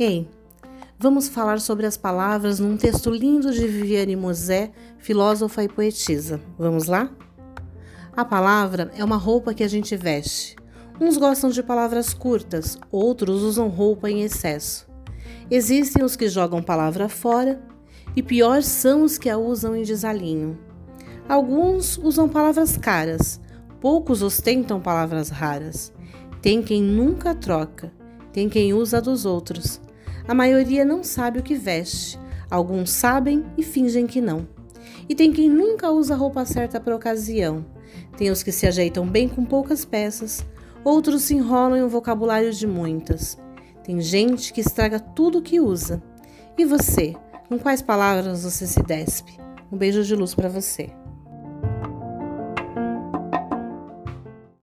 Ei, vamos falar sobre as palavras num texto lindo de Viviane Mosé, filósofa e poetisa. Vamos lá? A palavra é uma roupa que a gente veste. Uns gostam de palavras curtas, outros usam roupa em excesso. Existem os que jogam palavra fora e pior são os que a usam em desalinho. Alguns usam palavras caras, poucos ostentam palavras raras. Tem quem nunca troca, tem quem usa dos outros. A maioria não sabe o que veste, alguns sabem e fingem que não. E tem quem nunca usa roupa certa para ocasião. Tem os que se ajeitam bem com poucas peças, outros se enrolam em um vocabulário de muitas. Tem gente que estraga tudo o que usa. E você, com quais palavras você se despe? Um beijo de luz para você.